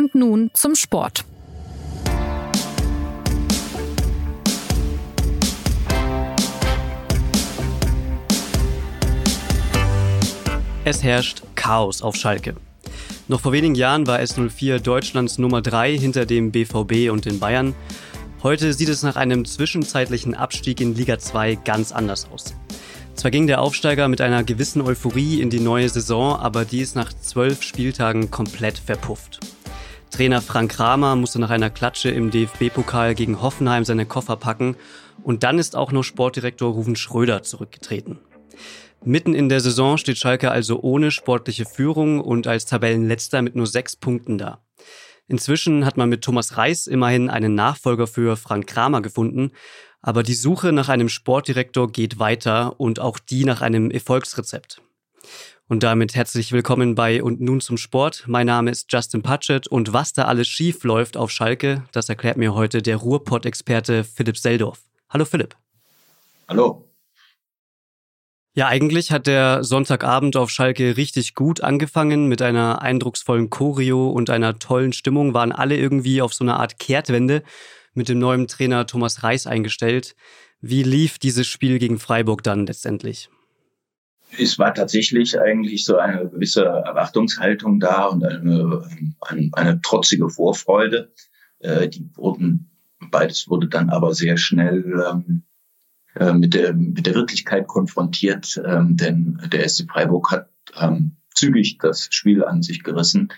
Und nun zum Sport. Es herrscht Chaos auf Schalke. Noch vor wenigen Jahren war S04 Deutschlands Nummer 3 hinter dem BVB und den Bayern. Heute sieht es nach einem zwischenzeitlichen Abstieg in Liga 2 ganz anders aus. Zwar ging der Aufsteiger mit einer gewissen Euphorie in die neue Saison, aber die ist nach zwölf Spieltagen komplett verpufft. Trainer Frank Kramer musste nach einer Klatsche im DFB-Pokal gegen Hoffenheim seine Koffer packen und dann ist auch noch Sportdirektor Ruven Schröder zurückgetreten. Mitten in der Saison steht Schalke also ohne sportliche Führung und als Tabellenletzter mit nur sechs Punkten da. Inzwischen hat man mit Thomas Reis immerhin einen Nachfolger für Frank Kramer gefunden, aber die Suche nach einem Sportdirektor geht weiter und auch die nach einem Erfolgsrezept. Und damit herzlich willkommen bei Und nun zum Sport. Mein Name ist Justin Patchett und was da alles schief läuft auf Schalke, das erklärt mir heute der Ruhrpott-Experte Philipp Seldorf. Hallo Philipp. Hallo. Ja, eigentlich hat der Sonntagabend auf Schalke richtig gut angefangen. Mit einer eindrucksvollen Choreo und einer tollen Stimmung waren alle irgendwie auf so einer Art Kehrtwende mit dem neuen Trainer Thomas Reis eingestellt. Wie lief dieses Spiel gegen Freiburg dann letztendlich? Es war tatsächlich eigentlich so eine gewisse Erwartungshaltung da und eine, eine, eine trotzige Vorfreude. Äh, die wurden, beides wurde dann aber sehr schnell ähm, äh, mit, der, mit der Wirklichkeit konfrontiert, ähm, denn der SC Freiburg hat ähm, zügig das Spiel an sich gerissen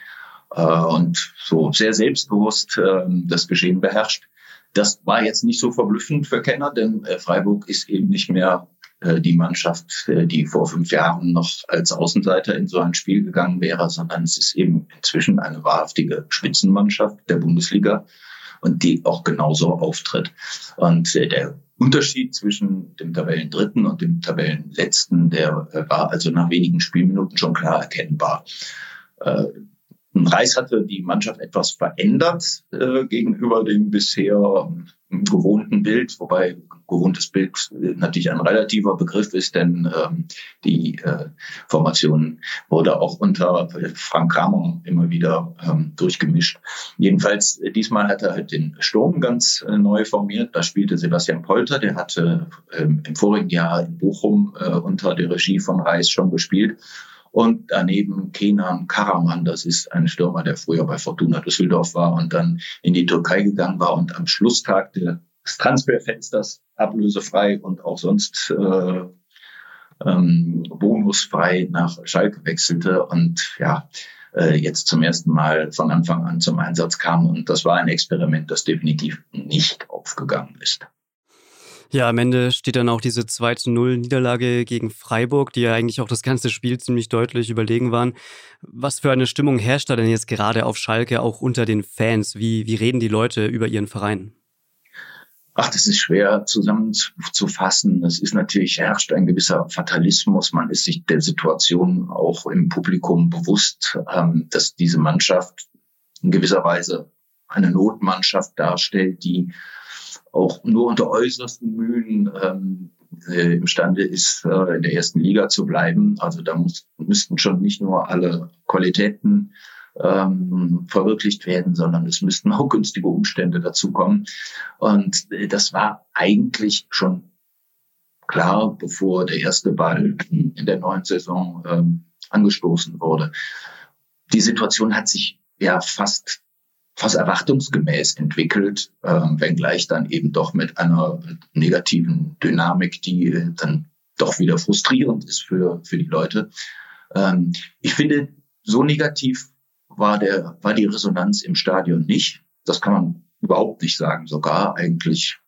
äh, und so sehr selbstbewusst äh, das Geschehen beherrscht. Das war jetzt nicht so verblüffend für Kenner, denn äh, Freiburg ist eben nicht mehr die Mannschaft, äh, die vor fünf Jahren noch als Außenseiter in so ein Spiel gegangen wäre, sondern es ist eben inzwischen eine wahrhaftige Spitzenmannschaft der Bundesliga und die auch genauso auftritt. Und äh, der Unterschied zwischen dem Tabellendritten und dem Tabellenletzten, der äh, war also nach wenigen Spielminuten schon klar erkennbar. Äh, Reis hatte die Mannschaft etwas verändert äh, gegenüber dem bisher ähm, gewohnten Bild, wobei gewohntes Bild natürlich ein relativer Begriff ist, denn ähm, die äh, Formation wurde auch unter Frank Kramer immer wieder ähm, durchgemischt. Jedenfalls äh, diesmal hat er halt den Sturm ganz äh, neu formiert. Da spielte Sebastian Polter, der hatte ähm, im vorigen Jahr in Bochum äh, unter der Regie von Reis schon gespielt. Und daneben Kenan Karaman, das ist ein Stürmer, der früher bei Fortuna Düsseldorf war und dann in die Türkei gegangen war und am Schlusstag des Transferfensters ablösefrei und auch sonst äh, ähm, bonusfrei nach Schalke wechselte und ja, äh, jetzt zum ersten Mal von Anfang an zum Einsatz kam. Und das war ein Experiment, das definitiv nicht aufgegangen ist. Ja, am Ende steht dann auch diese 2 zu 0 Niederlage gegen Freiburg, die ja eigentlich auch das ganze Spiel ziemlich deutlich überlegen waren. Was für eine Stimmung herrscht da denn jetzt gerade auf Schalke auch unter den Fans? Wie, wie reden die Leute über ihren Verein? Ach, das ist schwer zusammenzufassen. Es ist natürlich, herrscht ein gewisser Fatalismus. Man ist sich der Situation auch im Publikum bewusst, ähm, dass diese Mannschaft in gewisser Weise eine Notmannschaft darstellt, die auch nur unter äußersten Mühen ähm, äh, imstande ist, äh, in der ersten Liga zu bleiben. Also da muss, müssten schon nicht nur alle Qualitäten ähm, verwirklicht werden, sondern es müssten auch günstige Umstände dazukommen. Und äh, das war eigentlich schon klar, bevor der erste Ball in der neuen Saison ähm, angestoßen wurde. Die Situation hat sich ja fast fast erwartungsgemäß entwickelt, äh, wenngleich dann eben doch mit einer negativen Dynamik, die äh, dann doch wieder frustrierend ist für, für die Leute. Ähm, ich finde, so negativ war der, war die Resonanz im Stadion nicht. Das kann man überhaupt nicht sagen. Sogar eigentlich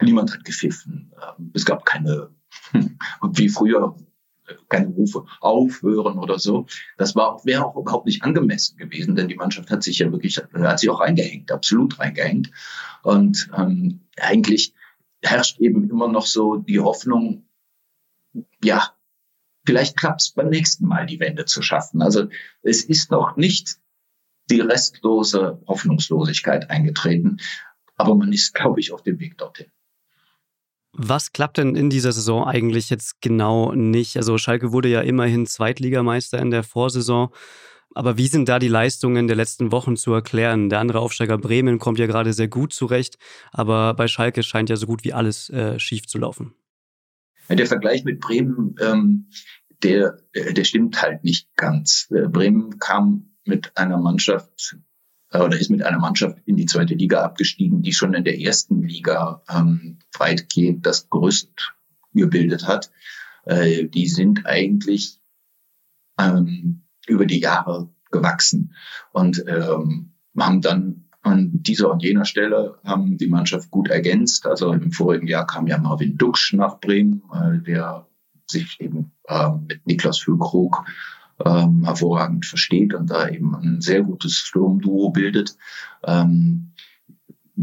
niemand hat gepfiffen. Ähm, es gab keine, wie früher, keine Rufe aufhören oder so. Das war, wäre auch überhaupt nicht angemessen gewesen, denn die Mannschaft hat sich ja wirklich, hat sich auch reingehängt, absolut reingehängt. Und ähm, eigentlich herrscht eben immer noch so die Hoffnung, ja, vielleicht klappt es beim nächsten Mal, die Wende zu schaffen. Also es ist noch nicht die restlose Hoffnungslosigkeit eingetreten, aber man ist, glaube ich, auf dem Weg dorthin. Was klappt denn in dieser Saison eigentlich jetzt genau nicht? Also Schalke wurde ja immerhin Zweitligameister in der Vorsaison. Aber wie sind da die Leistungen der letzten Wochen zu erklären? Der andere Aufsteiger Bremen kommt ja gerade sehr gut zurecht, aber bei Schalke scheint ja so gut wie alles äh, schief zu laufen. Der Vergleich mit Bremen, ähm, der, der stimmt halt nicht ganz. Äh, Bremen kam mit einer Mannschaft äh, oder ist mit einer Mannschaft in die zweite Liga abgestiegen, die schon in der ersten Liga ähm, weitgehend das Gerüst gebildet hat. Äh, die sind eigentlich ähm, über die Jahre gewachsen und ähm, haben dann an dieser und jener Stelle haben die Mannschaft gut ergänzt. Also im vorigen Jahr kam ja Marvin Duksch nach Bremen, äh, der sich eben äh, mit Niklas Füllkrug ähm, hervorragend versteht und da eben ein sehr gutes Sturmduo bildet. Ähm,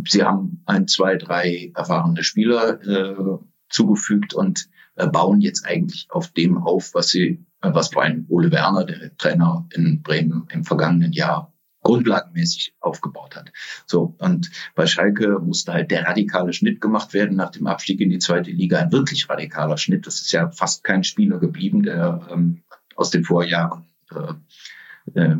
sie haben ein, zwei, drei erfahrene Spieler äh, zugefügt und äh, bauen jetzt eigentlich auf dem auf, was sie, äh, was vor Ole Werner, der Trainer in Bremen im vergangenen Jahr grundlagenmäßig aufgebaut hat. So, und bei Schalke musste halt der radikale Schnitt gemacht werden nach dem Abstieg in die zweite Liga. Ein wirklich radikaler Schnitt. Das ist ja fast kein Spieler geblieben, der ähm, aus den Vorjahren äh, äh,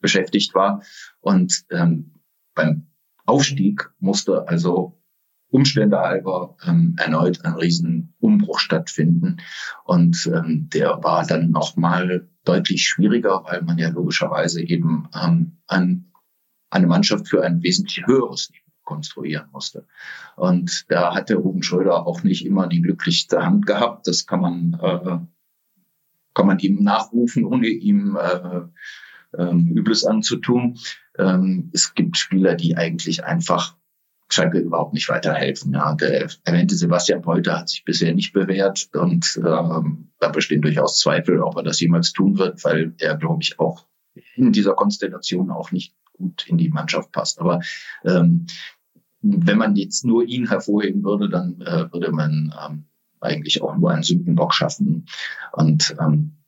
beschäftigt war. Und ähm, beim Aufstieg musste also Umstände halber ähm, erneut ein riesen Umbruch stattfinden. Und ähm, der war dann nochmal deutlich schwieriger, weil man ja logischerweise eben ähm, an, eine Mannschaft für ein wesentlich höheres Niveau konstruieren musste. Und da hat der Ruben Schröder auch nicht immer die glücklichste Hand gehabt. Das kann man, äh, kann man ihm nachrufen, ohne ihm äh, äh, Übles anzutun. Ähm, es gibt Spieler, die eigentlich einfach Schalke überhaupt nicht weiterhelfen. Ja, der erwähnte Sebastian Polter hat sich bisher nicht bewährt und ähm, da bestehen durchaus Zweifel, ob er das jemals tun wird, weil er, glaube ich, auch in dieser Konstellation auch nicht gut in die Mannschaft passt. Aber ähm, wenn man jetzt nur ihn hervorheben würde, dann äh, würde man ähm, eigentlich auch nur einen Sündenbock schaffen und ähm,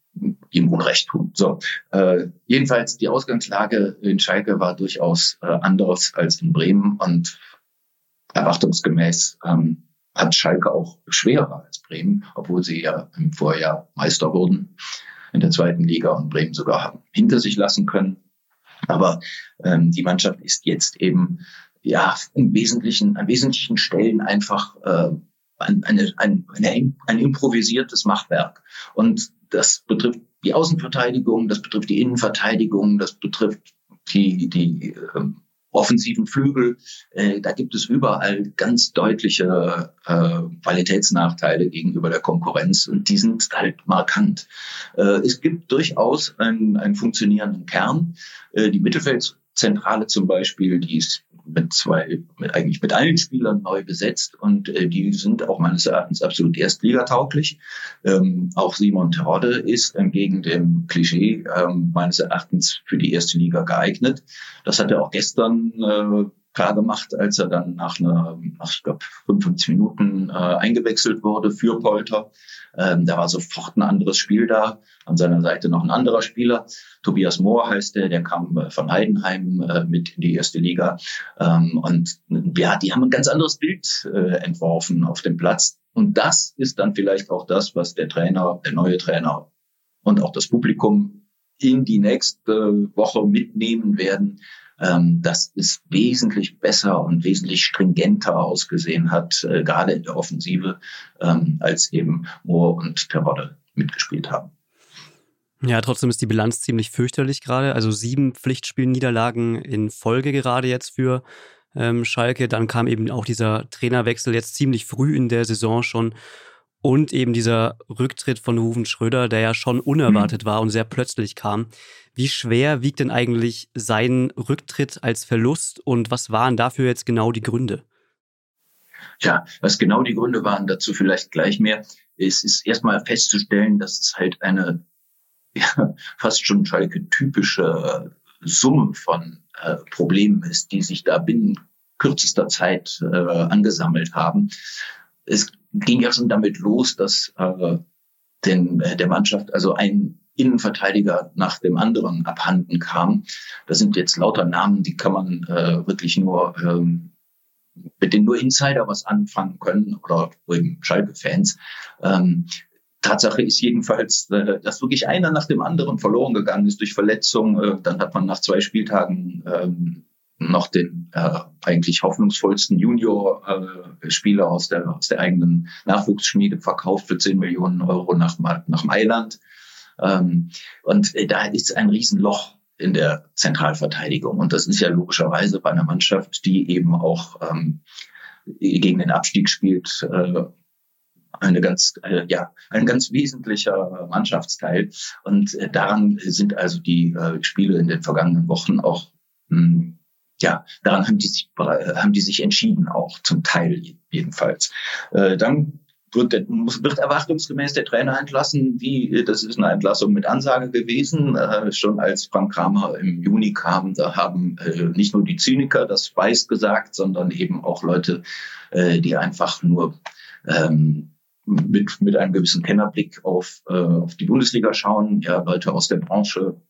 ihm Unrecht tun. So, äh, jedenfalls die Ausgangslage in Schalke war durchaus äh, anderes als in Bremen und erwartungsgemäß ähm, hat Schalke auch schwerer als Bremen, obwohl sie ja im Vorjahr Meister wurden in der zweiten Liga und Bremen sogar haben hinter sich lassen können. Aber ähm, die Mannschaft ist jetzt eben ja im Wesentlichen an wesentlichen Stellen einfach äh, ein, eine, ein, eine, ein improvisiertes Machwerk. Und das betrifft die Außenverteidigung, das betrifft die Innenverteidigung, das betrifft die, die ähm, offensiven Flügel. Äh, da gibt es überall ganz deutliche äh, Qualitätsnachteile gegenüber der Konkurrenz und die sind halt markant. Äh, es gibt durchaus einen, einen funktionierenden Kern. Äh, die Mittelfeldzentrale zum Beispiel, die ist mit zwei, mit, eigentlich mit allen Spielern neu besetzt und äh, die sind auch meines Erachtens absolut erstligatauglich. Ähm, auch Simon Terodde ist entgegen dem Klischee ähm, meines Erachtens für die erste Liga geeignet. Das hat er auch gestern äh, klar gemacht, als er dann nach einer, nach, ich glaube, 55 Minuten äh, eingewechselt wurde für Polter. Ähm, da war sofort ein anderes Spiel da. An seiner Seite noch ein anderer Spieler. Tobias Mohr heißt der, der kam äh, von Heidenheim äh, mit in die erste Liga. Ähm, und ja, die haben ein ganz anderes Bild äh, entworfen auf dem Platz. Und das ist dann vielleicht auch das, was der Trainer, der neue Trainer und auch das Publikum in die nächste Woche mitnehmen werden, ähm, dass es wesentlich besser und wesentlich stringenter ausgesehen hat, äh, gerade in der Offensive, ähm, als eben Moore und Terodde mitgespielt haben. Ja, trotzdem ist die Bilanz ziemlich fürchterlich gerade. Also sieben Pflichtspielniederlagen in Folge gerade jetzt für ähm, Schalke. Dann kam eben auch dieser Trainerwechsel jetzt ziemlich früh in der Saison schon. Und eben dieser Rücktritt von Ruven Schröder, der ja schon unerwartet mhm. war und sehr plötzlich kam. Wie schwer wiegt denn eigentlich sein Rücktritt als Verlust und was waren dafür jetzt genau die Gründe? Ja, was genau die Gründe waren, dazu vielleicht gleich mehr. Es ist erstmal festzustellen, dass es halt eine ja, fast schon Schalke-typische Summe von äh, Problemen ist, die sich da binnen kürzester Zeit äh, angesammelt haben. Es ging ja schon damit los, dass äh, den, äh, der Mannschaft also ein Innenverteidiger nach dem anderen abhanden kam. Das sind jetzt lauter Namen, die kann man äh, wirklich nur ähm, mit denen nur Insider was anfangen können oder eben Schalke-Fans. Ähm, Tatsache ist jedenfalls, äh, dass wirklich einer nach dem anderen verloren gegangen ist durch Verletzung. Äh, dann hat man nach zwei Spieltagen ähm, noch den äh, eigentlich hoffnungsvollsten Junior-Spieler äh, aus, der, aus der eigenen Nachwuchsschmiede verkauft für 10 Millionen Euro nach, nach Mailand. Ähm, und äh, da ist ein Riesenloch in der Zentralverteidigung. Und das ist ja logischerweise bei einer Mannschaft, die eben auch ähm, gegen den Abstieg spielt, äh, eine ganz, äh, ja, ein ganz wesentlicher Mannschaftsteil. Und äh, daran sind also die äh, Spiele in den vergangenen Wochen auch mh, hm, ja, daran haben die sich, haben die sich entschieden, auch zum Teil jedenfalls. Äh, dann wird, der, wird erwartungsgemäß der Trainer entlassen. Wie, das ist eine Entlassung mit Ansage gewesen. Äh, schon als Frank Kramer im Juni kam, da haben äh, nicht nur die Zyniker das weiß gesagt, sondern eben auch Leute, äh, die einfach nur ähm, mit, mit einem gewissen Kennerblick auf, äh, auf die Bundesliga schauen. Ja, Leute aus der Branche,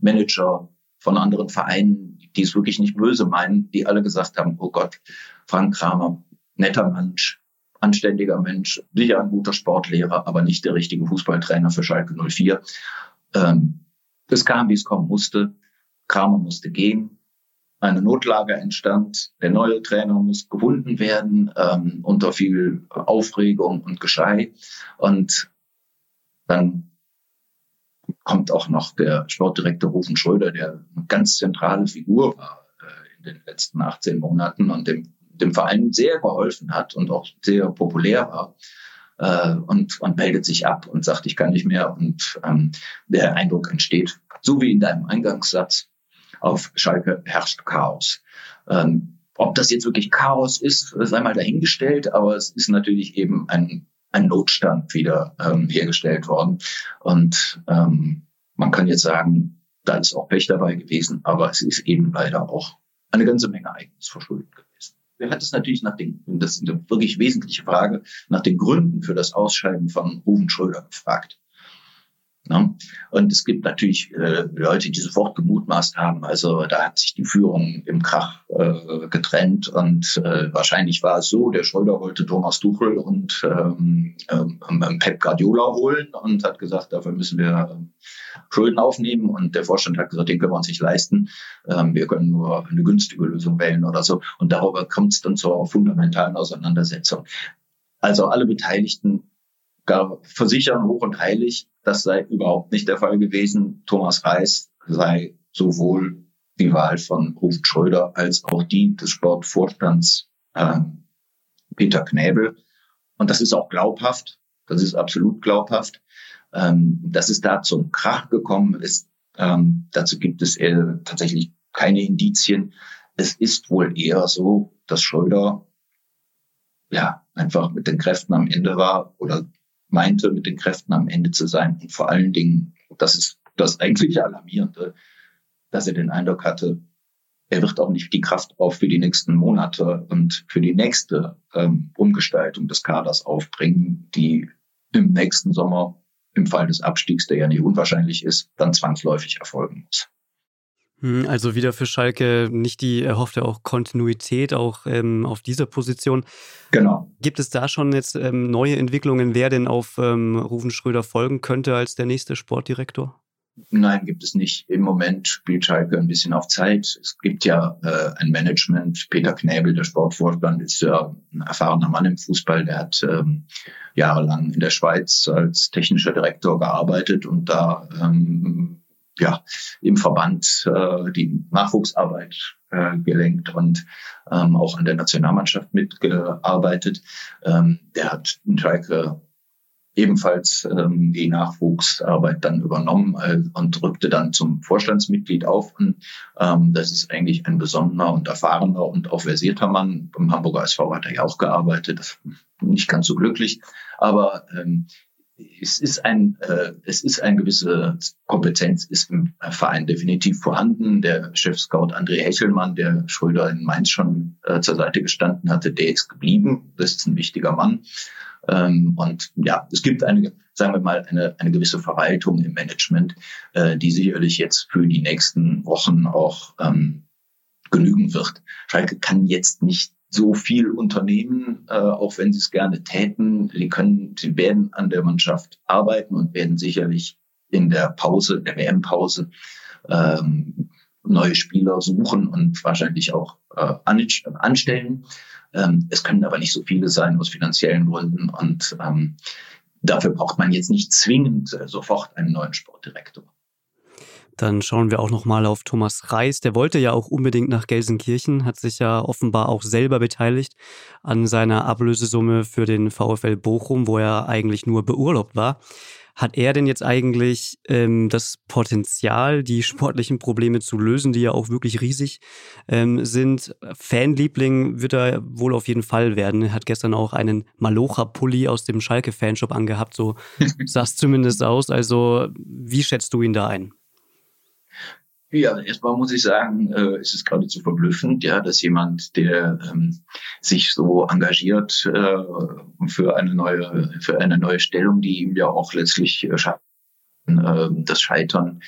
Manager von anderen Vereinen, die es wirklich nicht böse meinen, die alle gesagt haben, oh Gott, Frank Kramer, netter Mensch, anständiger Mensch, sicher ein guter Sportlehrer, aber nicht der richtige Fußballtrainer für Schalke 04. Ähm, es kam, wie es kommen musste. Kramer musste gehen. Eine Notlage entstand. Der neue Trainer muss gefunden werden ähm, unter viel Aufregung und Geschrei. Und dann kommt auch noch der Sportdirektor Rufen Schröder, der eine ganz zentrale Figur war äh, in den letzten 18 Monaten und dem, dem Verein sehr geholfen hat und auch sehr populär war. Äh, und, und meldet sich ab und sagt, ich kann nicht mehr. Und ähm, der Eindruck entsteht, so wie in deinem Eingangssatz, auf Schalke herrscht Chaos. Ähm, ob das jetzt wirklich Chaos ist, sei mal dahingestellt, aber es ist natürlich eben ein ein Notstand wieder ähm, hergestellt worden. Und ähm, man kann jetzt sagen, da ist auch Pech dabei gewesen, aber es ist eben leider auch eine ganze Menge eigenes Verschulden gewesen. Wer hat es natürlich nach den, das ist eine wirklich wesentliche Frage, nach den Gründen für das Ausscheiden von Ruben Schröder gefragt. Ne? Und es gibt natürlich äh, Leute, die sofort gemutmaßt haben, also da hat sich die Führung im Krach äh, getrennt und äh, wahrscheinlich war es so, der Schröder wollte Thomas Tuchel und ähm, ähm, Pep Guardiola holen und hat gesagt, dafür müssen wir ähm, Schulden aufnehmen und der Vorstand hat gesagt, den können wir uns nicht leisten, ähm, wir können nur eine günstige Lösung wählen oder so und darüber kommt es dann zur fundamentalen Auseinandersetzung. Also alle Beteiligten gar versichern hoch und heilig, das sei überhaupt nicht der Fall gewesen. Thomas Reis sei sowohl die Wahl von Rufen Schröder als auch die des Sportvorstands äh, Peter Knäbel. Und das ist auch glaubhaft. Das ist absolut glaubhaft. Ähm, dass es da zum Krach gekommen ist, ähm, dazu gibt es äh, tatsächlich keine Indizien. Es ist wohl eher so, dass Schröder ja einfach mit den Kräften am Ende war oder meinte, mit den Kräften am Ende zu sein. Und vor allen Dingen, das ist das eigentlich Alarmierende, dass er den Eindruck hatte, er wird auch nicht die Kraft auf für die nächsten Monate und für die nächste ähm, Umgestaltung des Kaders aufbringen, die im nächsten Sommer im Fall des Abstiegs, der ja nicht unwahrscheinlich ist, dann zwangsläufig erfolgen muss. Hm, also wieder für Schalke nicht die erhoffte auch Kontinuität auch ähm, auf dieser Position. Genau. Gibt es da schon jetzt ähm, neue Entwicklungen, wer denn auf ähm, Rufen Schröder folgen könnte als der nächste Sportdirektor? Nein, gibt es nicht. Im Moment spielt Schalke ein bisschen auf Zeit. Es gibt ja äh, ein Management. Peter Knäbel, der Sportvorstand, ist ja ein erfahrener Mann im Fußball. Der hat ähm, jahrelang in der Schweiz als technischer Direktor gearbeitet und da ähm, ja, im Verband äh, die Nachwuchsarbeit äh, gelenkt und ähm, auch an der Nationalmannschaft mitgearbeitet. Ähm, der hat in Schalke ebenfalls ähm, die Nachwuchsarbeit dann übernommen äh, und rückte dann zum Vorstandsmitglied auf. Und, ähm, das ist eigentlich ein besonderer und erfahrener und auch versierter Mann. Beim Hamburger SV hat er ja auch gearbeitet, nicht ganz so glücklich. Aber ähm, es ist ein, äh, es ist eine gewisse Kompetenz ist im Verein definitiv vorhanden. Der Chef-Scout André Hechelmann, der Schröder in Mainz schon äh, zur Seite gestanden hatte, der ist geblieben. Das ist ein wichtiger Mann. Ähm, und ja, es gibt eine, sagen wir mal, eine, eine gewisse Verwaltung im Management, äh, die sicherlich jetzt für die nächsten Wochen auch ähm, genügen wird. Schalke kann jetzt nicht so viel unternehmen, äh, auch wenn sie es gerne täten. Sie können, sie werden an der Mannschaft arbeiten und werden sicherlich in der Pause, der WM-Pause, ähm, neue Spieler suchen und wahrscheinlich auch äh, anstellen. Ähm, es können aber nicht so viele sein aus finanziellen Gründen und ähm, dafür braucht man jetzt nicht zwingend äh, sofort einen neuen Sportdirektor. Dann schauen wir auch noch mal auf Thomas Reis. Der wollte ja auch unbedingt nach Gelsenkirchen, hat sich ja offenbar auch selber beteiligt an seiner Ablösesumme für den VfL Bochum, wo er eigentlich nur beurlaubt war. Hat er denn jetzt eigentlich ähm, das Potenzial, die sportlichen Probleme zu lösen, die ja auch wirklich riesig ähm, sind? Fanliebling wird er wohl auf jeden Fall werden. Er hat gestern auch einen Malocha-Pulli aus dem Schalke-Fanshop angehabt, so sah es zumindest aus. Also wie schätzt du ihn da ein? Ja, erstmal muss ich sagen, äh, es ist geradezu verblüffend, ja, dass jemand, der ähm, sich so engagiert äh, für eine neue, für eine neue Stellung, die ihm ja auch letztlich äh, schafft, äh, das Scheitern,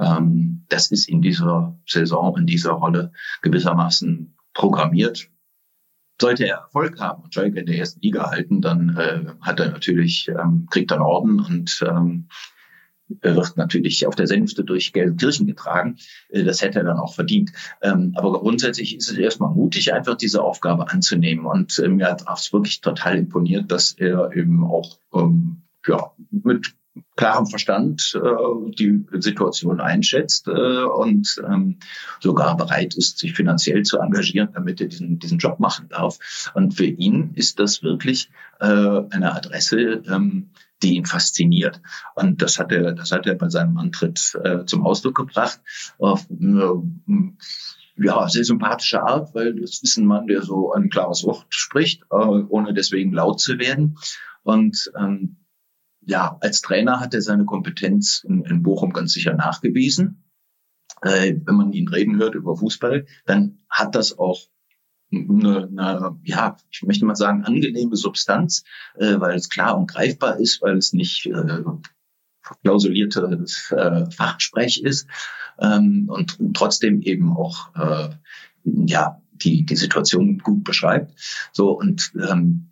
ähm, das ist in dieser Saison, in dieser Rolle gewissermaßen programmiert. Sollte er Erfolg haben und Schalke in der ersten Liga halten, dann äh, hat er natürlich, ähm, kriegt er einen Orden und ähm, wird natürlich auf der Sänfte durch Gelsenkirchen getragen. Äh, das hätte er dann auch verdient. Ähm, aber grundsätzlich ist es erstmal mutig, einfach diese Aufgabe anzunehmen. Und äh, mir hat es wirklich total imponiert, dass er eben auch ähm, ja, mit klarem Verstand äh, die Situation einschätzt äh, und ähm, sogar bereit ist, sich finanziell zu engagieren, damit er diesen, diesen Job machen darf. Und für ihn ist das wirklich äh, eine Adresse, ähm, die ihn fasziniert. Und das hat er, das hat er bei seinem Antritt äh, zum Ausdruck gebracht. Auf, äh, ja, sehr sympathische Art, weil das ist ein Mann, der so ein klares Wort spricht, äh, ohne deswegen laut zu werden. Und ähm, ja, als Trainer hat er seine Kompetenz in, in Bochum ganz sicher nachgewiesen. Äh, wenn man ihn reden hört über Fußball, dann hat das auch eine, eine, ja, ich möchte mal sagen, angenehme Substanz, äh, weil es klar und greifbar ist, weil es nicht äh, klausuliertes äh, Fachsprech ist ähm, und trotzdem eben auch äh, ja die die Situation gut beschreibt. So und ähm,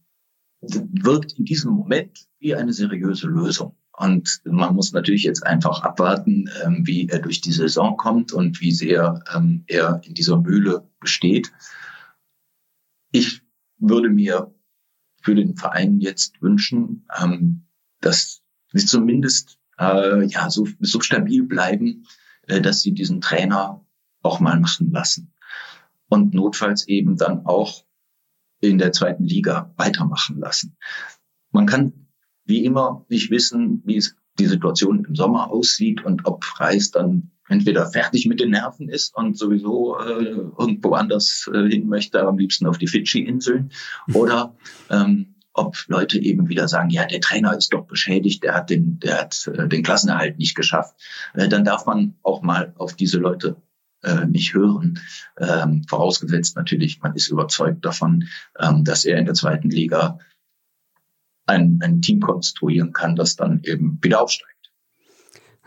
wirkt in diesem Moment wie eine seriöse Lösung. Und man muss natürlich jetzt einfach abwarten, ähm, wie er durch die Saison kommt und wie sehr ähm, er in dieser Mühle besteht. Ich würde mir für den Verein jetzt wünschen, ähm, dass sie zumindest äh, ja so, so stabil bleiben, äh, dass sie diesen Trainer auch mal machen lassen und notfalls eben dann auch in der zweiten Liga weitermachen lassen. Man kann wie immer nicht wissen, wie es die Situation im Sommer aussieht und ob Reis dann entweder fertig mit den Nerven ist und sowieso äh, irgendwo anders äh, hin möchte, am liebsten auf die Fidschi-Inseln, oder ähm, ob Leute eben wieder sagen, ja, der Trainer ist doch beschädigt, der hat den, der hat äh, den Klassenerhalt nicht geschafft. Äh, dann darf man auch mal auf diese Leute äh, nicht hören. Ähm, vorausgesetzt natürlich, man ist überzeugt davon, ähm, dass er in der zweiten Liga ein, ein Team konstruieren kann, das dann eben wieder aufsteigt.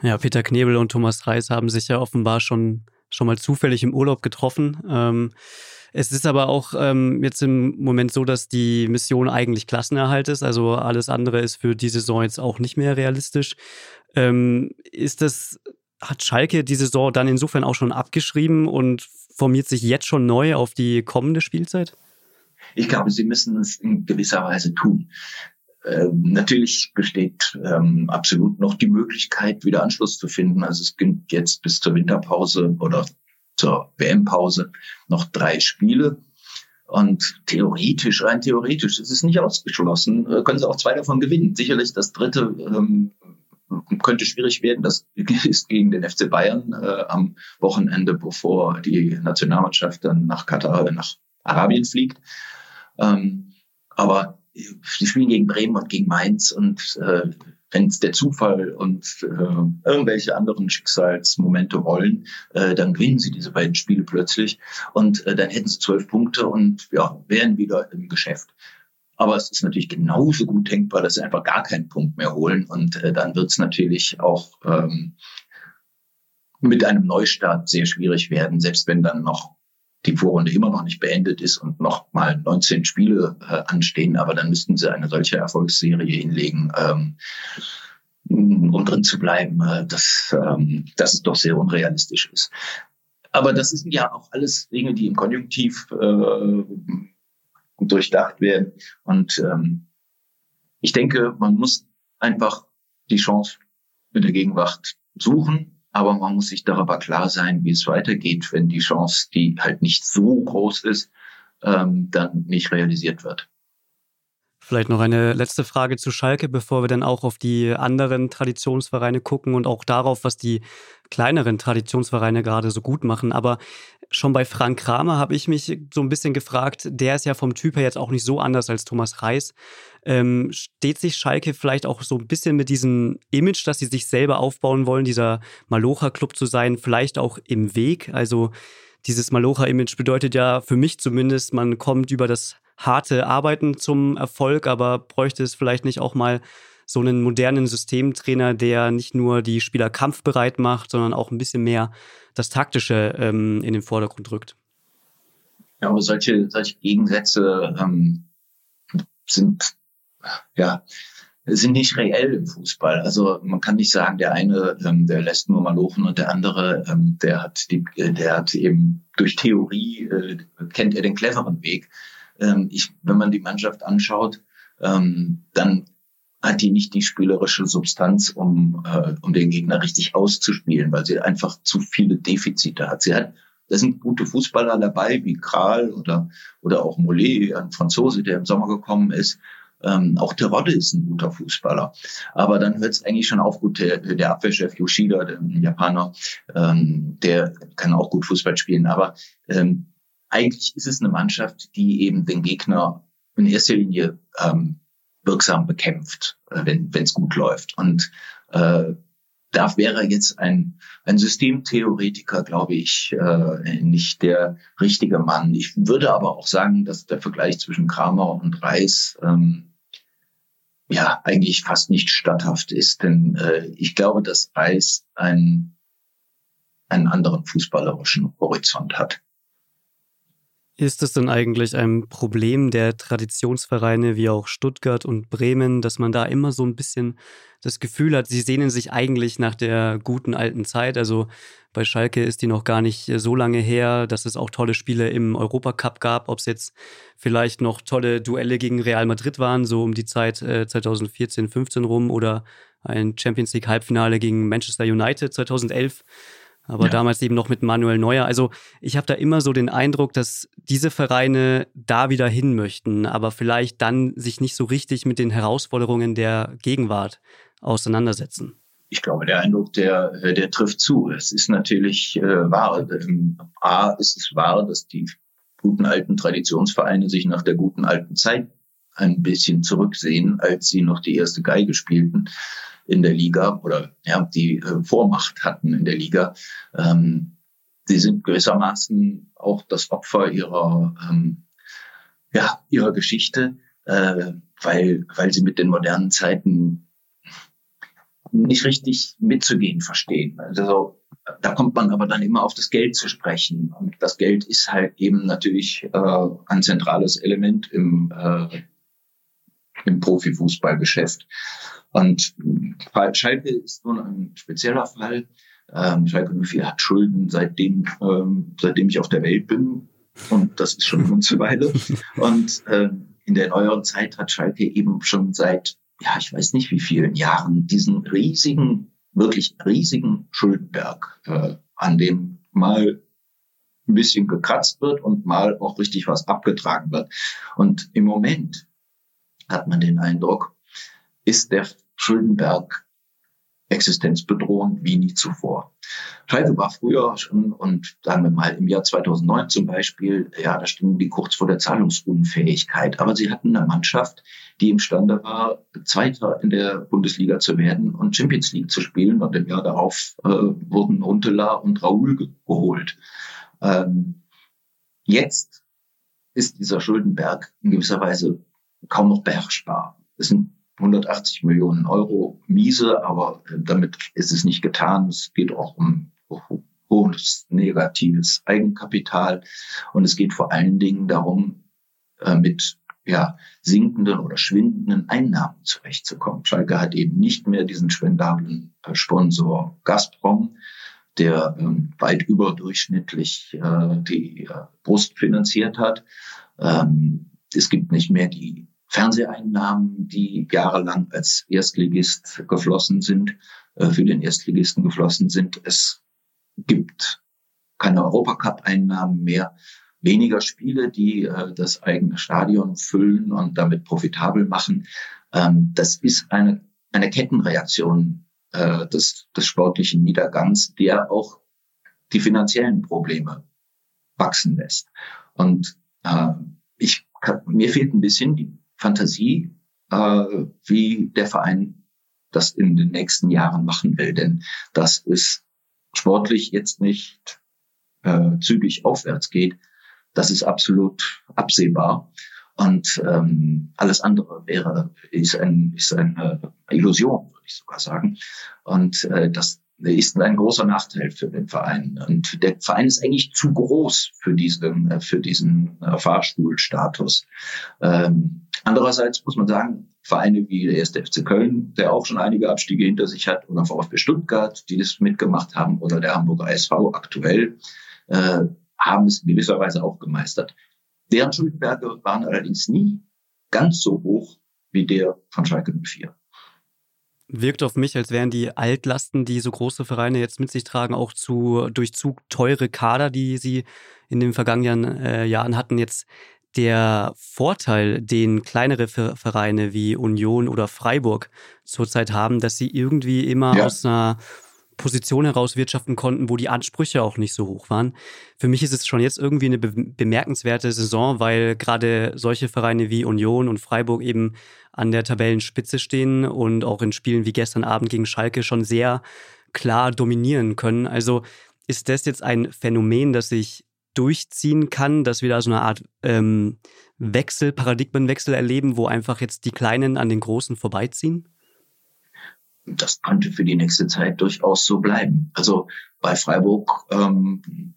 Ja, Peter Knebel und Thomas Reis haben sich ja offenbar schon, schon mal zufällig im Urlaub getroffen. Ähm, es ist aber auch ähm, jetzt im Moment so, dass die Mission eigentlich Klassenerhalt ist. Also alles andere ist für die Saison jetzt auch nicht mehr realistisch. Ähm, ist das, hat Schalke die Saison dann insofern auch schon abgeschrieben und formiert sich jetzt schon neu auf die kommende Spielzeit? Ich glaube, sie müssen es in gewisser Weise tun. Ähm, natürlich besteht ähm, absolut noch die Möglichkeit, wieder Anschluss zu finden. Also es gibt jetzt bis zur Winterpause oder zur WM-Pause noch drei Spiele. Und theoretisch, rein theoretisch, es ist nicht ausgeschlossen, äh, können sie auch zwei davon gewinnen. Sicherlich das dritte ähm, könnte schwierig werden. Das ist gegen den FC Bayern äh, am Wochenende, bevor die Nationalmannschaft dann nach Katar, äh, nach Arabien fliegt. Ähm, aber die spielen gegen Bremen und gegen Mainz und äh, wenn es der Zufall und äh, irgendwelche anderen Schicksalsmomente wollen, äh, dann gewinnen sie diese beiden Spiele plötzlich und äh, dann hätten sie zwölf Punkte und ja, wären wieder im Geschäft. Aber es ist natürlich genauso gut denkbar, dass sie einfach gar keinen Punkt mehr holen und äh, dann wird es natürlich auch ähm, mit einem Neustart sehr schwierig werden, selbst wenn dann noch die Vorrunde immer noch nicht beendet ist und noch mal 19 Spiele äh, anstehen, aber dann müssten sie eine solche Erfolgsserie hinlegen, ähm, um drin zu bleiben, äh, dass, ähm, dass es doch sehr unrealistisch ist. Aber das sind ja auch alles Dinge, die im Konjunktiv äh, durchdacht werden. Und ähm, ich denke, man muss einfach die Chance mit der Gegenwart suchen aber man muss sich darüber klar sein, wie es weitergeht, wenn die Chance, die halt nicht so groß ist, ähm, dann nicht realisiert wird. Vielleicht noch eine letzte Frage zu Schalke, bevor wir dann auch auf die anderen Traditionsvereine gucken und auch darauf, was die kleineren Traditionsvereine gerade so gut machen. Aber schon bei Frank Kramer habe ich mich so ein bisschen gefragt, der ist ja vom Typ her jetzt auch nicht so anders als Thomas Reis. Ähm, steht sich Schalke vielleicht auch so ein bisschen mit diesem Image, dass sie sich selber aufbauen wollen, dieser Malocha-Club zu sein, vielleicht auch im Weg? Also dieses Malocha-Image bedeutet ja für mich zumindest, man kommt über das harte Arbeiten zum Erfolg, aber bräuchte es vielleicht nicht auch mal so einen modernen Systemtrainer, der nicht nur die Spieler kampfbereit macht, sondern auch ein bisschen mehr das Taktische ähm, in den Vordergrund rückt. Ja, aber solche, solche Gegensätze ähm, sind ja sind nicht reell im Fußball. Also man kann nicht sagen, der eine, ähm, der lässt nur mal lochen und der andere, ähm, der hat die, der hat eben durch Theorie äh, kennt er den cleveren Weg. Ähm, ich, wenn man die Mannschaft anschaut, ähm, dann hat die nicht die spielerische Substanz, um, äh, um den Gegner richtig auszuspielen, weil sie einfach zu viele Defizite hat. Sie hat, da sind gute Fußballer dabei, wie Kral oder, oder auch Mollet, ein Franzose, der im Sommer gekommen ist. Ähm, auch Terodde ist ein guter Fußballer. Aber dann hört es eigentlich schon auf, gut, der, der Abwehrchef Yoshida, der Japaner, ähm, der kann auch gut Fußball spielen. Aber ähm, eigentlich ist es eine Mannschaft, die eben den Gegner in erster Linie ähm, wirksam bekämpft, äh, wenn es gut läuft. Und äh, da wäre jetzt ein, ein Systemtheoretiker, glaube ich, äh, nicht der richtige Mann. Ich würde aber auch sagen, dass der Vergleich zwischen Kramer und Reis ähm, ja eigentlich fast nicht statthaft ist. Denn äh, ich glaube, dass Reis einen, einen anderen fußballerischen Horizont hat. Ist es denn eigentlich ein Problem der Traditionsvereine wie auch Stuttgart und Bremen, dass man da immer so ein bisschen das Gefühl hat, sie sehnen sich eigentlich nach der guten alten Zeit? Also bei Schalke ist die noch gar nicht so lange her, dass es auch tolle Spiele im Europacup gab, ob es jetzt vielleicht noch tolle Duelle gegen Real Madrid waren, so um die Zeit äh, 2014, 15 rum oder ein Champions League Halbfinale gegen Manchester United 2011 aber ja. damals eben noch mit Manuel Neuer. Also ich habe da immer so den Eindruck, dass diese Vereine da wieder hin möchten, aber vielleicht dann sich nicht so richtig mit den Herausforderungen der Gegenwart auseinandersetzen. Ich glaube, der Eindruck, der, der trifft zu. Es ist natürlich äh, wahr. Ähm, A ist es wahr, dass die guten alten Traditionsvereine sich nach der guten alten Zeit ein bisschen zurücksehen, als sie noch die erste Geige spielten in der Liga oder ja, die äh, Vormacht hatten in der Liga. Ähm, sie sind gewissermaßen auch das Opfer ihrer, ähm, ja, ihrer Geschichte, äh, weil, weil sie mit den modernen Zeiten nicht richtig mitzugehen verstehen. Also da kommt man aber dann immer auf das Geld zu sprechen. Und das Geld ist halt eben natürlich äh, ein zentrales Element im, äh, im Profifußballgeschäft. Und Schalke ist nun ein spezieller Fall. Ähm, Schalke 04 hat Schulden seitdem, ähm, seitdem ich auf der Welt bin. Und das ist schon eine ganze Weile. Und äh, in der neueren Zeit hat Schalke eben schon seit, ja, ich weiß nicht wie vielen Jahren diesen riesigen, wirklich riesigen Schuldenberg, äh, an dem mal ein bisschen gekratzt wird und mal auch richtig was abgetragen wird. Und im Moment hat man den Eindruck, ist der Schuldenberg existenzbedrohend wie nie zuvor. Schalke war früher schon, und sagen wir mal im Jahr 2009 zum Beispiel, ja, da standen die kurz vor der Zahlungsunfähigkeit. Aber sie hatten eine Mannschaft, die imstande war, Zweiter in der Bundesliga zu werden und Champions League zu spielen. Und im Jahr darauf äh, wurden Huntela und Raoul geholt. Ähm, jetzt ist dieser Schuldenberg in gewisser Weise kaum noch beherrschbar. Es sind 180 Millionen Euro miese, aber äh, damit ist es nicht getan. Es geht auch um hohes negatives Eigenkapital. Und es geht vor allen Dingen darum, äh, mit ja, sinkenden oder schwindenden Einnahmen zurechtzukommen. Schalke hat eben nicht mehr diesen spendablen äh, Sponsor Gazprom, der ähm, weit überdurchschnittlich die Brust finanziert hat. Ähm, es gibt nicht mehr die Fernseheinnahmen, die jahrelang als Erstligist geflossen sind, äh, für den Erstligisten geflossen sind. Es gibt keine Europacup-Einnahmen mehr weniger Spiele, die äh, das eigene Stadion füllen und damit profitabel machen. Ähm, das ist eine, eine Kettenreaktion äh, des, des sportlichen Niedergangs, der auch die finanziellen Probleme wachsen lässt. Und ich mir fehlt ein bisschen die Fantasie, äh, wie der Verein das in den nächsten Jahren machen will. Denn das ist sportlich jetzt nicht äh, zügig aufwärts geht, das ist absolut absehbar. Und ähm, alles andere wäre ist, ein, ist eine Illusion, würde ich sogar sagen. Und äh, das ist ein großer Nachteil für den Verein. Und der Verein ist eigentlich zu groß für diesen, äh, für diesen äh, Fahrstuhlstatus. Ähm, andererseits muss man sagen, Vereine wie der 1. FC Köln, der auch schon einige Abstiege hinter sich hat, oder VfB Stuttgart, die das mitgemacht haben, oder der Hamburger SV aktuell, äh, haben es in gewisser Weise auch gemeistert. Deren Schuldenberge waren allerdings nie ganz so hoch wie der von Schalke 04. Wirkt auf mich, als wären die Altlasten, die so große Vereine jetzt mit sich tragen, auch zu durch zu teure Kader, die sie in den vergangenen äh, Jahren hatten, jetzt der Vorteil, den kleinere Vereine wie Union oder Freiburg zurzeit haben, dass sie irgendwie immer ja. aus einer Position herauswirtschaften konnten, wo die Ansprüche auch nicht so hoch waren. Für mich ist es schon jetzt irgendwie eine be bemerkenswerte Saison, weil gerade solche Vereine wie Union und Freiburg eben an der Tabellenspitze stehen und auch in Spielen wie gestern Abend gegen Schalke schon sehr klar dominieren können. Also ist das jetzt ein Phänomen, das sich durchziehen kann, dass wir da so eine Art ähm, Wechsel, Paradigmenwechsel erleben, wo einfach jetzt die Kleinen an den Großen vorbeiziehen? das könnte für die nächste Zeit durchaus so bleiben. Also bei Freiburg ähm,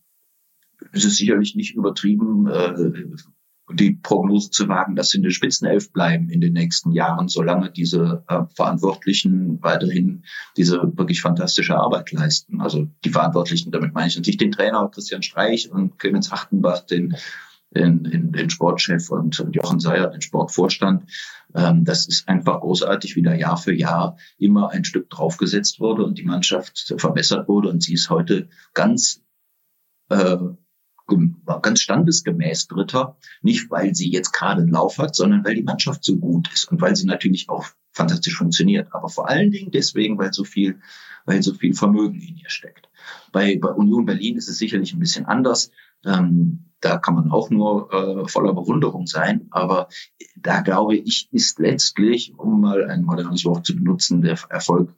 ist es sicherlich nicht übertrieben, äh, die Prognose zu wagen, dass sie in der Spitzenelf bleiben in den nächsten Jahren, solange diese äh, Verantwortlichen weiterhin diese wirklich fantastische Arbeit leisten. Also die Verantwortlichen, damit meine ich natürlich den Trainer Christian Streich und Clemens Achtenbach, den den, den, den Sportchef und, und Jochen Seyer, den Sportvorstand. Ähm, das ist einfach großartig, wie da Jahr für Jahr immer ein Stück draufgesetzt wurde und die Mannschaft verbessert wurde. Und sie ist heute ganz äh, ganz standesgemäß Dritter, nicht weil sie jetzt gerade einen Lauf hat, sondern weil die Mannschaft so gut ist und weil sie natürlich auch fantastisch funktioniert. Aber vor allen Dingen deswegen, weil so viel, weil so viel Vermögen in ihr steckt. Bei, bei Union Berlin ist es sicherlich ein bisschen anders. Ähm, da kann man auch nur äh, voller Bewunderung sein. Aber da glaube ich, ist letztlich, um mal ein modernes Wort zu benutzen, der Erfolg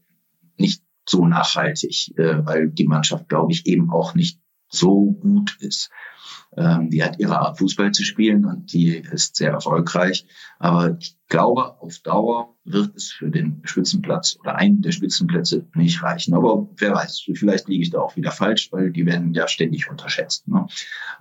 nicht so nachhaltig, äh, weil die Mannschaft, glaube ich, eben auch nicht so gut ist. Ähm, die hat ihre Art Fußball zu spielen und die ist sehr erfolgreich. Aber ich glaube, auf Dauer wird es für den Spitzenplatz oder einen der Spitzenplätze nicht reichen. Aber wer weiß, vielleicht liege ich da auch wieder falsch, weil die werden ja ständig unterschätzt. Ne?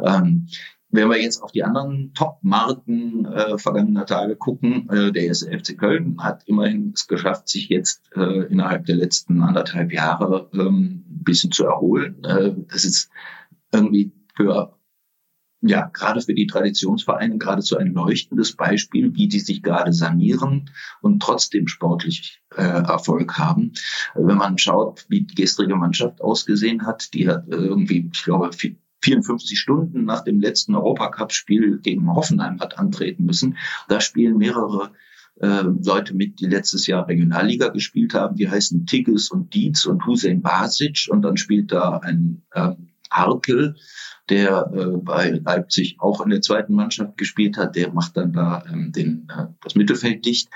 Ähm, wenn wir jetzt auf die anderen Top-Marken äh, vergangener Tage gucken, äh, der FC Köln hat immerhin es geschafft, sich jetzt äh, innerhalb der letzten anderthalb Jahre ähm, ein bisschen zu erholen. Äh, das ist irgendwie für ja, gerade für die Traditionsvereine geradezu ein leuchtendes Beispiel, wie die sich gerade sanieren und trotzdem sportlich äh, Erfolg haben. Wenn man schaut, wie die gestrige Mannschaft ausgesehen hat, die hat irgendwie, ich glaube, 54 Stunden nach dem letzten Europacup-Spiel gegen Hoffenheim hat antreten müssen. Da spielen mehrere äh, Leute mit, die letztes Jahr Regionalliga gespielt haben. Die heißen Tigges und Dietz und Hussein Basic. Und dann spielt da ein äh, Harkel der äh, bei Leipzig auch in der zweiten Mannschaft gespielt hat. Der macht dann da ähm, den, äh, das Mittelfeld dicht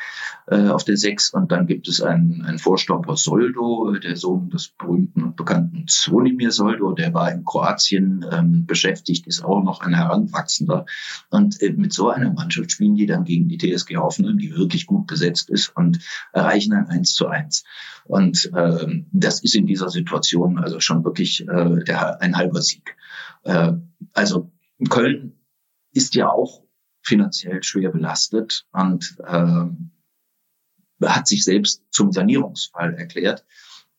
äh, auf der Sechs. Und dann gibt es einen, einen Vorstopper Soldo, der Sohn des berühmten und bekannten Zvonimir Soldo. Der war in Kroatien ähm, beschäftigt, ist auch noch ein Heranwachsender. Und äh, mit so einer Mannschaft spielen die dann gegen die TSG Hoffenheim, die wirklich gut besetzt ist und erreichen ein 1 zu 1. Und ähm, das ist in dieser Situation also schon wirklich äh, der, ein halber Sieg. Äh, also Köln ist ja auch finanziell schwer belastet und äh, hat sich selbst zum Sanierungsfall erklärt.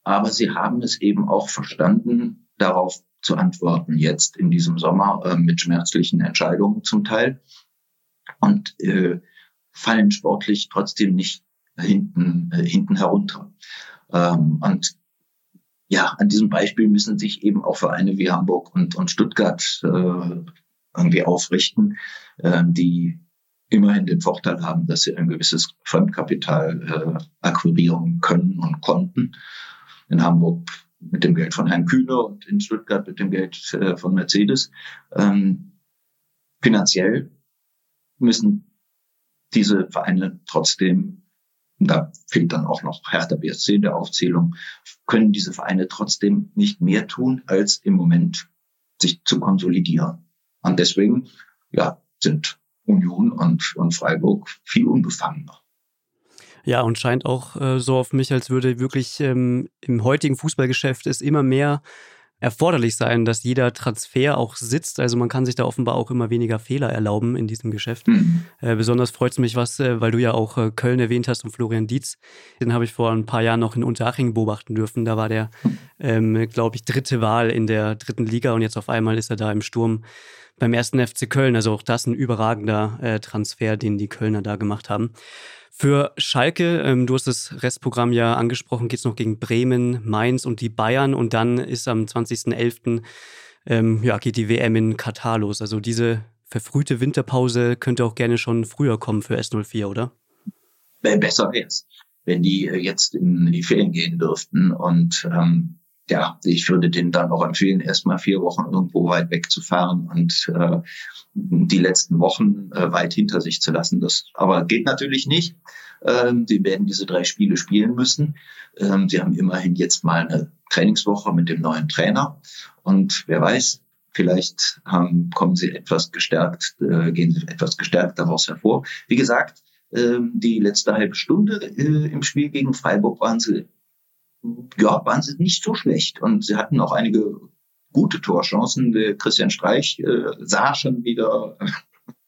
Aber sie haben es eben auch verstanden, darauf zu antworten jetzt in diesem Sommer äh, mit schmerzlichen Entscheidungen zum Teil und äh, fallen sportlich trotzdem nicht hinten, äh, hinten herunter. Ähm, und ja, an diesem Beispiel müssen sich eben auch Vereine wie Hamburg und, und Stuttgart äh, irgendwie aufrichten, äh, die immerhin den Vorteil haben, dass sie ein gewisses Fremdkapital äh, akquirieren können und konnten. In Hamburg mit dem Geld von Herrn Kühne und in Stuttgart mit dem Geld äh, von Mercedes. Ähm, finanziell müssen diese Vereine trotzdem da fehlt dann auch noch Hertha BSC in der Aufzählung, können diese Vereine trotzdem nicht mehr tun, als im Moment sich zu konsolidieren. Und deswegen, ja, sind Union und, und Freiburg viel unbefangener. Ja, und scheint auch äh, so auf mich, als würde wirklich ähm, im heutigen Fußballgeschäft es immer mehr erforderlich sein, dass jeder Transfer auch sitzt. Also man kann sich da offenbar auch immer weniger Fehler erlauben in diesem Geschäft. Mhm. Äh, besonders freut es mich was, äh, weil du ja auch äh, Köln erwähnt hast und Florian Dietz. Den habe ich vor ein paar Jahren noch in Unterhaching beobachten dürfen. Da war der, ähm, glaube ich, dritte Wahl in der dritten Liga und jetzt auf einmal ist er da im Sturm beim ersten FC Köln. Also auch das ein überragender äh, Transfer, den die Kölner da gemacht haben. Für Schalke, ähm, du hast das Restprogramm ja angesprochen, geht es noch gegen Bremen, Mainz und die Bayern und dann ist am 20.11. Ähm, ja, geht die WM in Katar los. Also diese verfrühte Winterpause könnte auch gerne schon früher kommen für S04, oder? Besser wäre es, wenn die äh, jetzt in die Ferien gehen dürften und ähm, ja, ich würde denen dann auch empfehlen, erstmal vier Wochen irgendwo weit weg zu fahren und äh, die letzten Wochen äh, weit hinter sich zu lassen. Das aber geht natürlich nicht. Ähm, die werden diese drei Spiele spielen müssen. Ähm, sie haben immerhin jetzt mal eine Trainingswoche mit dem neuen Trainer. Und wer weiß, vielleicht ähm, kommen sie etwas gestärkt, äh, gehen sie etwas gestärkt daraus hervor. Wie gesagt, ähm, die letzte halbe Stunde äh, im Spiel gegen Freiburg waren sie ja, waren sie nicht so schlecht. Und sie hatten auch einige gute Torchancen. Christian Streich äh, sah schon wieder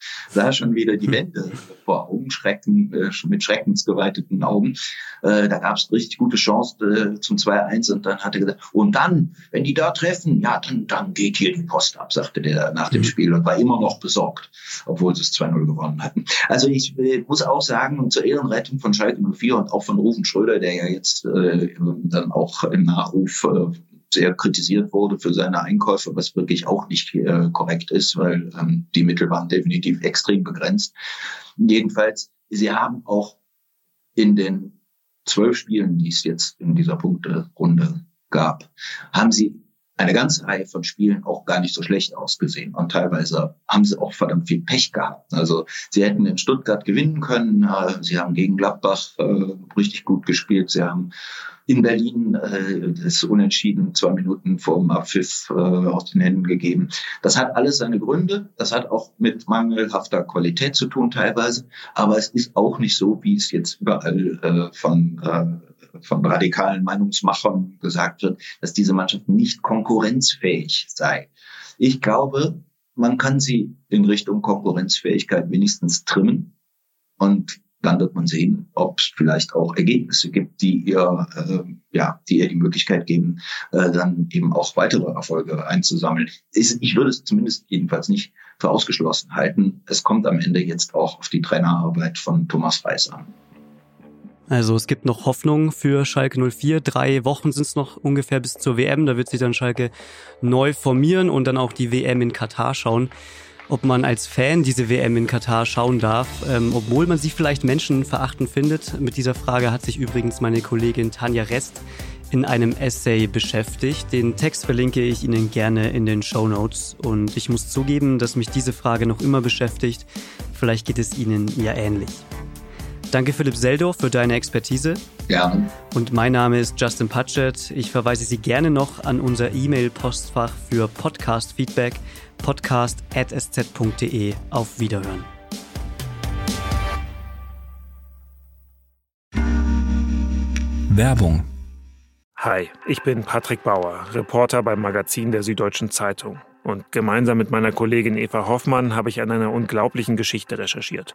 sah schon wieder die hm. Wände vor Augen, Schrecken, äh, mit schreckensgeweiteten Augen. Äh, da gab es richtig gute Chance äh, zum 2-1 und dann hat er gesagt, und dann, wenn die da treffen, ja, dann, dann geht hier die Post ab, sagte der nach dem mhm. Spiel und war immer noch besorgt, obwohl sie es 2-0 gewonnen hatten. Also ich äh, muss auch sagen, und zur Ehrenrettung von Schalke 04 und auch von Rufen Schröder, der ja jetzt äh, dann auch im Nachruf sehr kritisiert wurde für seine Einkäufe, was wirklich auch nicht äh, korrekt ist, weil ähm, die Mittel waren definitiv extrem begrenzt. Jedenfalls, sie haben auch in den zwölf Spielen, die es jetzt in dieser Punkterunde gab, haben sie eine ganze Reihe von Spielen auch gar nicht so schlecht ausgesehen. Und teilweise haben sie auch verdammt viel Pech gehabt. Also sie hätten in Stuttgart gewinnen können. Äh, sie haben gegen Gladbach äh, richtig gut gespielt. Sie haben in Berlin äh, das Unentschieden zwei Minuten vor dem Abpfiff äh, aus den Händen gegeben. Das hat alles seine Gründe. Das hat auch mit mangelhafter Qualität zu tun teilweise. Aber es ist auch nicht so, wie es jetzt überall äh, von äh, von radikalen Meinungsmachern gesagt wird, dass diese Mannschaft nicht konkurrenzfähig sei. Ich glaube, man kann sie in Richtung Konkurrenzfähigkeit wenigstens trimmen. Und dann wird man sehen, ob es vielleicht auch Ergebnisse gibt, die ihr, äh, ja, die ihr die Möglichkeit geben, äh, dann eben auch weitere Erfolge einzusammeln. Ich würde es zumindest jedenfalls nicht für ausgeschlossen halten. Es kommt am Ende jetzt auch auf die Trainerarbeit von Thomas Reis an. Also es gibt noch Hoffnung für Schalke 04. Drei Wochen sind es noch ungefähr bis zur WM. Da wird sich dann Schalke neu formieren und dann auch die WM in Katar schauen. Ob man als Fan diese WM in Katar schauen darf, ähm, obwohl man sie vielleicht menschenverachtend findet. Mit dieser Frage hat sich übrigens meine Kollegin Tanja Rest in einem Essay beschäftigt. Den Text verlinke ich Ihnen gerne in den Show Notes. Und ich muss zugeben, dass mich diese Frage noch immer beschäftigt. Vielleicht geht es Ihnen ja ähnlich. Danke Philipp Seldorf für deine Expertise. Ja. Und mein Name ist Justin Patchett. Ich verweise Sie gerne noch an unser E-Mail-Postfach für Podcast-Feedback podcast.sz.de. Auf Wiederhören. Werbung. Hi, ich bin Patrick Bauer, Reporter beim Magazin der Süddeutschen Zeitung. Und gemeinsam mit meiner Kollegin Eva Hoffmann habe ich an einer unglaublichen Geschichte recherchiert.